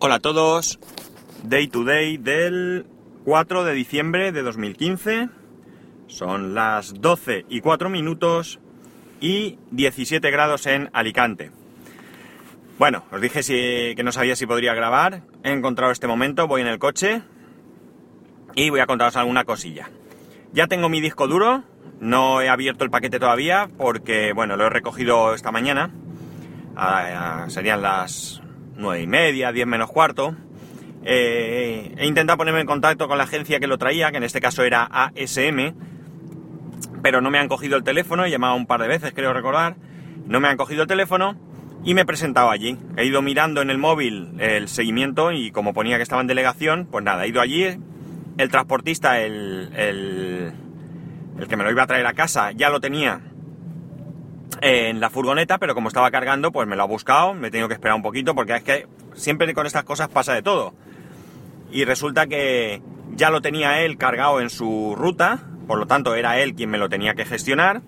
Hola a todos, Day to Day del 4 de diciembre de 2015. Son las 12 y 4 minutos y 17 grados en Alicante. Bueno, os dije que no sabía si podría grabar. He encontrado este momento, voy en el coche y voy a contaros alguna cosilla. Ya tengo mi disco duro, no he abierto el paquete todavía porque, bueno, lo he recogido esta mañana. Ah, serían las 9 y media, 10 menos cuarto. Eh, he intentado ponerme en contacto con la agencia que lo traía, que en este caso era ASM, pero no me han cogido el teléfono, he llamado un par de veces, creo recordar, no me han cogido el teléfono y me he presentado allí. He ido mirando en el móvil el seguimiento y como ponía que estaba en delegación, pues nada, he ido allí, el transportista, el, el, el que me lo iba a traer a casa, ya lo tenía en la furgoneta, pero como estaba cargando, pues me lo ha buscado, me he tenido que esperar un poquito, porque es que siempre con estas cosas pasa de todo. Y resulta que ya lo tenía él cargado en su ruta, por lo tanto era él quien me lo tenía que gestionar.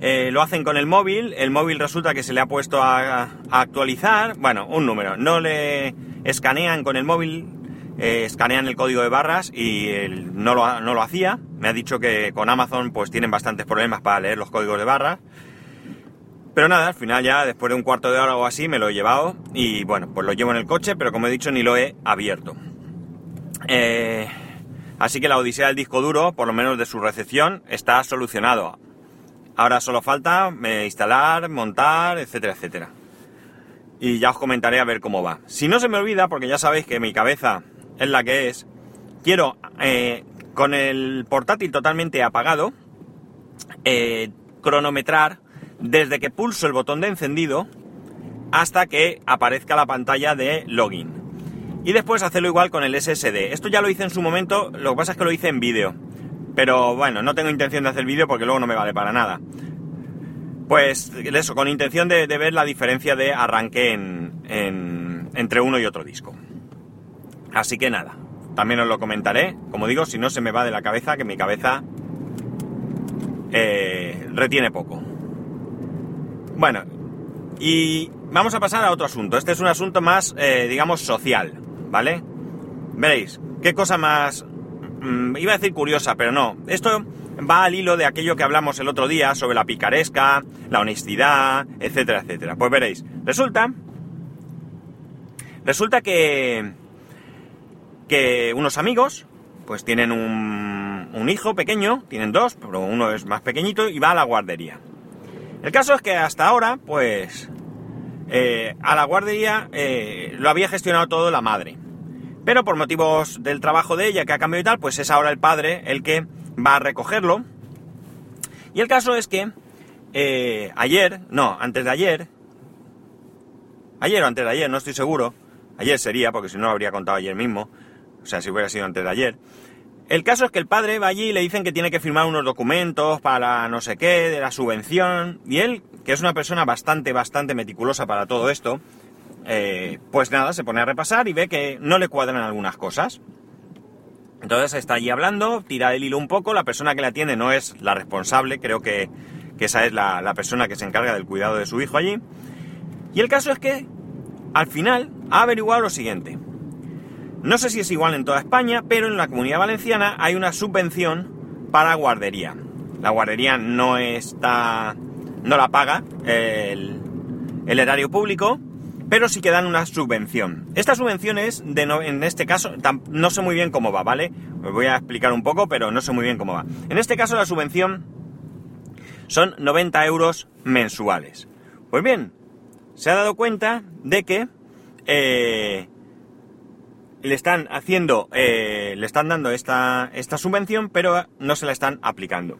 Eh, lo hacen con el móvil, el móvil resulta que se le ha puesto a, a actualizar, bueno, un número, no le escanean con el móvil, eh, escanean el código de barras y no, lo, no lo hacía. Me ha dicho que con Amazon pues tienen bastantes problemas para leer los códigos de barras. Pero nada, al final ya después de un cuarto de hora o así me lo he llevado y bueno, pues lo llevo en el coche, pero como he dicho ni lo he abierto. Eh, así que la odisea del disco duro, por lo menos de su recepción, está solucionado. Ahora solo falta eh, instalar, montar, etcétera, etcétera. Y ya os comentaré a ver cómo va. Si no se me olvida, porque ya sabéis que mi cabeza es la que es, quiero, eh, con el portátil totalmente apagado, eh, cronometrar desde que pulso el botón de encendido hasta que aparezca la pantalla de login. Y después hacerlo igual con el SSD. Esto ya lo hice en su momento, lo que pasa es que lo hice en vídeo. Pero bueno, no tengo intención de hacer vídeo porque luego no me vale para nada. Pues eso, con intención de, ver la diferencia de arranque en, en, entre uno y otro disco. Así que nada, también os lo comentaré. Como digo, si no se me va de la cabeza, que mi cabeza eh, retiene poco. Bueno, y vamos a pasar a otro asunto. Este es un asunto más, eh, digamos, social, ¿vale? Veréis, qué cosa más... Mmm, iba a decir curiosa, pero no. Esto va al hilo de aquello que hablamos el otro día sobre la picaresca, la honestidad, etcétera, etcétera. Pues veréis, resulta... Resulta que que unos amigos, pues tienen un, hijo pequeño, tienen dos, pero uno es más pequeñito y va a la guardería. El caso es que hasta ahora, pues, eh, a la guardería eh, lo había gestionado todo la madre. Pero por motivos del trabajo de ella que ha cambiado y tal, pues es ahora el padre el que va a recogerlo. Y el caso es que eh, ayer, no, antes de ayer, ayer o antes de ayer, no estoy seguro, ayer sería, porque si no lo habría contado ayer mismo, o sea, si hubiera sido antes de ayer. El caso es que el padre va allí y le dicen que tiene que firmar unos documentos para no sé qué, de la subvención, y él, que es una persona bastante, bastante meticulosa para todo esto, eh, pues nada, se pone a repasar y ve que no le cuadran algunas cosas. Entonces está allí hablando, tira el hilo un poco, la persona que le atiende no es la responsable, creo que, esa es la, la persona que se encarga del cuidado de su hijo allí. Y el caso es que, al final, ha averiguado lo siguiente. No sé si es igual en toda España, pero en la comunidad valenciana hay una subvención para guardería. La guardería no está. no la paga el, el erario público, pero sí que dan una subvención. Esta subvención es, de no, en este caso, no sé muy bien cómo va, ¿vale? Os voy a explicar un poco, pero no sé muy bien cómo va. En este caso la subvención son 90 euros mensuales. Pues bien, se ha dado cuenta de que eh, le están haciendo, eh, le están dando esta, esta subvención, pero no se la están aplicando.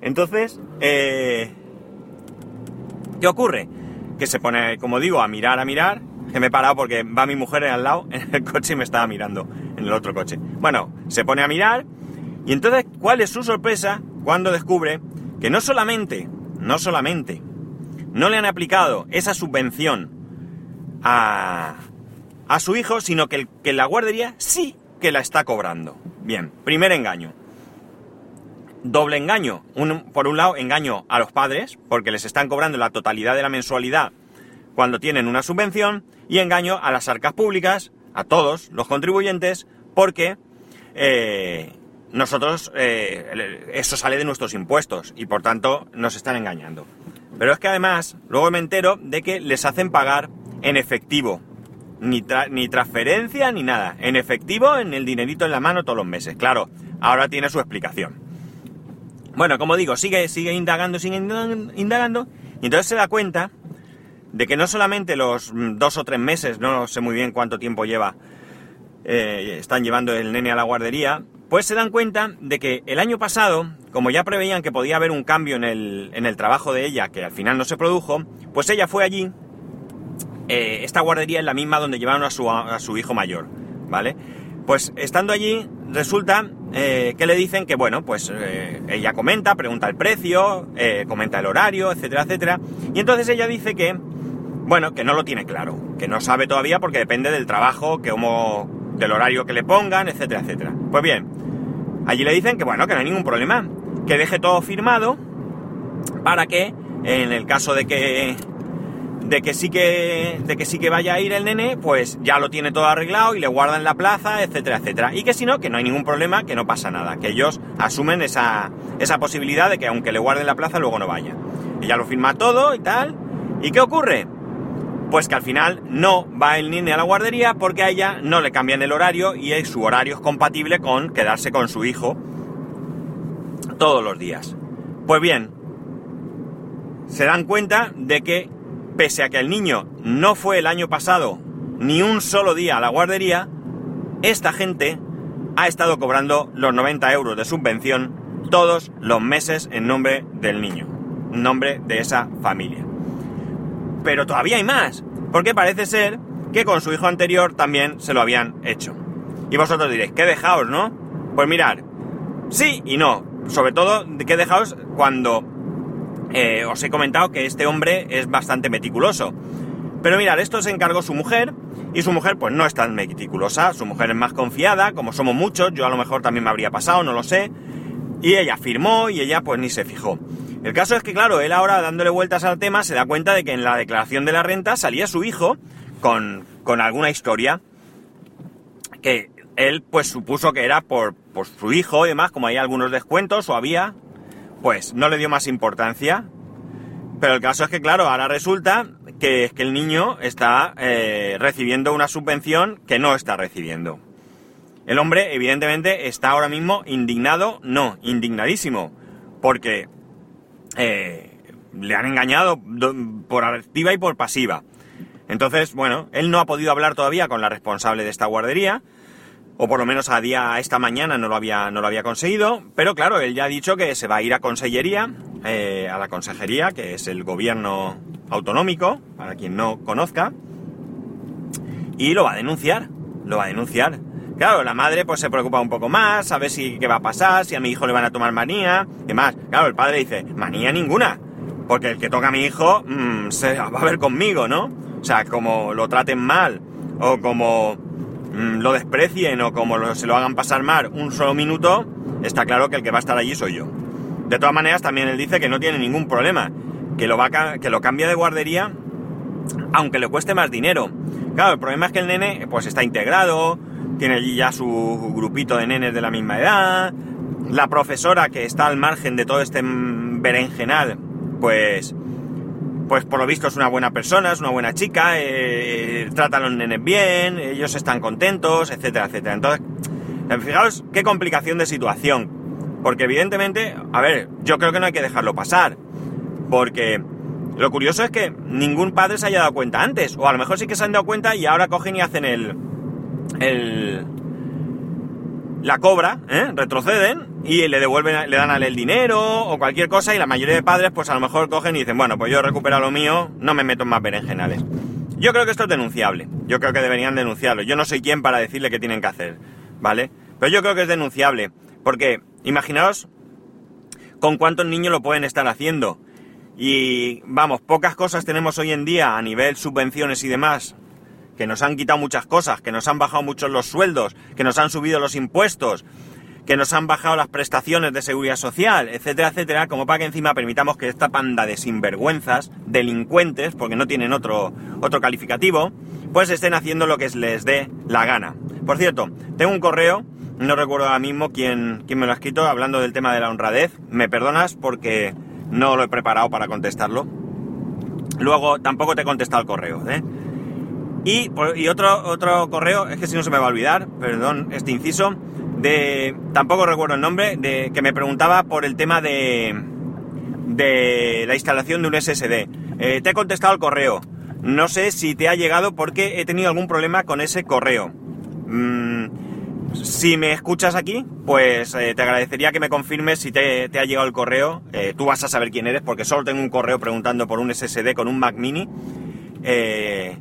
Entonces, eh, ¿qué ocurre? Que se pone, como digo, a mirar, a mirar, que me he parado porque va mi mujer al lado en el coche y me estaba mirando en el otro coche. Bueno, se pone a mirar y entonces, ¿cuál es su sorpresa cuando descubre que no solamente, no solamente, no le han aplicado esa subvención a, a su hijo, sino que, el, que la guardería sí que la está cobrando. Bien, primer engaño. Doble engaño. Por un lado, engaño a los padres, porque les están cobrando la totalidad de la mensualidad cuando tienen una subvención y engaño a las arcas públicas, a todos los contribuyentes, porque eh, nosotros, eh, eso sale de nuestros impuestos y por tanto nos están engañando. Pero es que además, luego me entero de que les hacen pagar en efectivo. Ni, ni transferencia ni nada. En efectivo, en el dinerito en la mano todos los meses. Claro, ahora tiene su explicación. Bueno, como digo, sigue, sigue indagando, sigue indagando, y entonces se da cuenta de que no solamente los dos o tres meses, no sé muy bien cuánto tiempo lleva, eh, están llevando el nene a la guardería, pues se dan cuenta de que el año pasado, como ya preveían que podía haber un cambio en el, en el trabajo de ella, que al final no se produjo, pues ella fue allí, eh, esta guardería es la misma donde llevaron a su, a su hijo mayor, ¿vale? Pues estando allí, resulta eh, que le dicen que, bueno, pues eh, ella comenta, pregunta el precio, comenta el horario, etcétera, etcétera, y entonces ella dice que, bueno, que no lo tiene claro, que no sabe todavía porque depende del trabajo, que como del horario que le pongan, etcétera, etcétera. Pues bien, allí le dicen que bueno, que no hay ningún problema, que deje todo firmado para que en el caso de que de que sí que de que sí que vaya a ir el nene, pues ya lo tiene todo arreglado y le guardan la plaza, etcétera, etcétera. Y que si no, que no hay ningún problema, que no pasa nada, que ellos asumen esa, esa posibilidad de que aunque le guarden la plaza, luego no vaya. Ella lo firma todo y tal. ¿Y qué ocurre? pues que al final no va el nene a la guardería porque a ella no le cambian el horario y su horario es compatible con quedarse con su hijo todos los días. Pues bien, se dan cuenta de que pese a que el niño no fue el año pasado ni un solo día a la guardería, esta gente ha estado cobrando los 90 euros de subvención todos los meses en nombre del niño, en nombre de esa familia pero todavía hay más, porque parece ser que con su hijo anterior también se lo habían hecho. Y vosotros diréis, ¿qué dejaos, no? Pues mirar, sí y no. Sobre todo, ¿qué dejaos cuando eh, os he comentado que este hombre es bastante meticuloso? Pero mirar, esto se encargó su mujer y su mujer pues no es tan meticulosa, su mujer es más confiada, como somos muchos, yo a lo mejor también me habría pasado, no lo sé. Y ella firmó y ella pues ni se fijó. El caso es que, claro, él ahora dándole vueltas al tema se da cuenta de que en la declaración de la renta salía su hijo con, alguna historia que él pues supuso que era por, por su hijo y demás, como hay algunos descuentos o había, pues no le dio más importancia. Pero el caso es que, claro, ahora resulta que es que el niño está eh, recibiendo una subvención que no está recibiendo. El hombre, evidentemente, está ahora mismo indignado, no, indignadísimo, porque eh, le han engañado por activa y por pasiva. Entonces, bueno, él no ha podido hablar todavía con la responsable de esta guardería, o por lo menos a día esta mañana no lo había no lo había conseguido, pero claro, él ya ha dicho que se va a ir a consellería, eh, a la consejería, que es el gobierno autonómico, para quien no conozca, y lo va a denunciar, lo va a denunciar. Claro, la madre pues se preocupa un poco más, a ver si qué va a pasar, si a mi hijo le van a tomar manía, y demás. Claro, el padre dice, manía ninguna, porque el que toca a mi hijo mm, se va a ver conmigo, ¿no? O sea, como lo traten mal, o como mm, lo desprecien, o como se lo hagan pasar mal un solo minuto, está claro que el que va a estar allí soy yo. De todas maneras, también él dice que no tiene ningún problema, que lo, va que lo cambia de guardería, aunque le cueste más dinero. Claro, el problema es que el nene pues está integrado, tiene allí ya su grupito de nenes de la misma edad, la profesora que está al margen de todo este berenjenal, pues, pues por lo visto es una buena persona, es una buena chica, eh, trata a los nenes bien, ellos están contentos, etcétera, etcétera. Entonces, fijaos qué complicación de situación, porque evidentemente, a ver, yo creo que no hay que dejarlo pasar, porque lo curioso es que ningún padre se haya dado cuenta antes, o a lo mejor sí que se han dado cuenta y ahora cogen y hacen el, el, la cobra, ¿eh? retroceden y le devuelven, le dan el dinero o cualquier cosa y la mayoría de padres pues a lo mejor cogen y dicen, bueno, pues yo recupero lo mío, no me meto en más berenjenales. Yo creo que esto es denunciable, yo creo que deberían denunciarlo, yo no soy quien para decirle qué tienen que hacer, ¿vale? Pero yo creo que es denunciable, porque imaginaos con cuántos niños lo pueden estar haciendo. Y vamos, pocas cosas tenemos hoy en día a nivel subvenciones y demás que nos han quitado muchas cosas, que nos han bajado mucho los sueldos, que nos han subido los impuestos, que nos han bajado las prestaciones de seguridad social, etcétera, etcétera, como para que encima permitamos que esta panda de sinvergüenzas, delincuentes, porque no tienen otro, otro calificativo, pues estén haciendo lo que les dé la gana. Por cierto, tengo un correo, no recuerdo ahora mismo quién, quién me lo ha escrito, hablando del tema de la honradez. Me perdonas porque no lo he preparado para contestarlo. Luego tampoco te he contestado el correo, ¿eh? Y, otro, otro correo, es que si no se me va a olvidar, perdón, este inciso, de, tampoco recuerdo el nombre, de que me preguntaba por el tema de, de la instalación de un SSD. Eh, te he contestado el correo. No sé si te ha llegado porque he tenido algún problema con ese correo. Mm, si me escuchas aquí, pues eh, te agradecería que me confirmes si te, ha llegado el correo. Eh, tú vas a saber quién eres porque solo tengo un correo preguntando por un SSD con un Mac mini. Eh,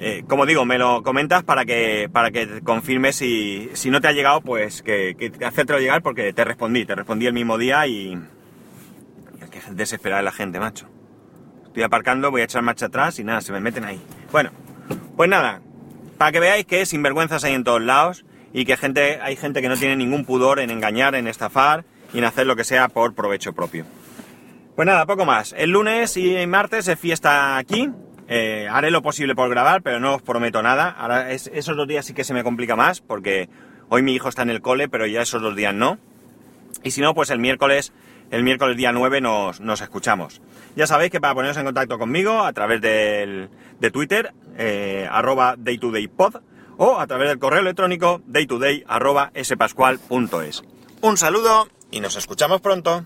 eh, como digo, me lo comentas para que, para que confirmes si, si no te ha llegado, pues que, que hacértelo llegar porque te respondí, te respondí el mismo día y... y que la gente, macho. Estoy aparcando, voy a echar marcha atrás y nada, se me meten ahí. Bueno, pues nada, para que veáis que sinvergüenzas hay en todos lados y que gente, hay gente que no tiene ningún pudor en engañar, en estafar y en hacer lo que sea por provecho propio. Pues nada, poco más. El lunes y martes es fiesta aquí, eh, haré lo posible por grabar, pero no os prometo nada. Ahora esos dos días sí que se me complica más, porque hoy mi hijo está en el cole, pero ya esos dos días no. Y si no, pues el miércoles, el miércoles día 9 nos, escuchamos. Ya sabéis que para poneros en contacto conmigo a través del, de Twitter, eh, arroba daytodaypod, o a través del correo electrónico daytoday. Un saludo y nos escuchamos pronto.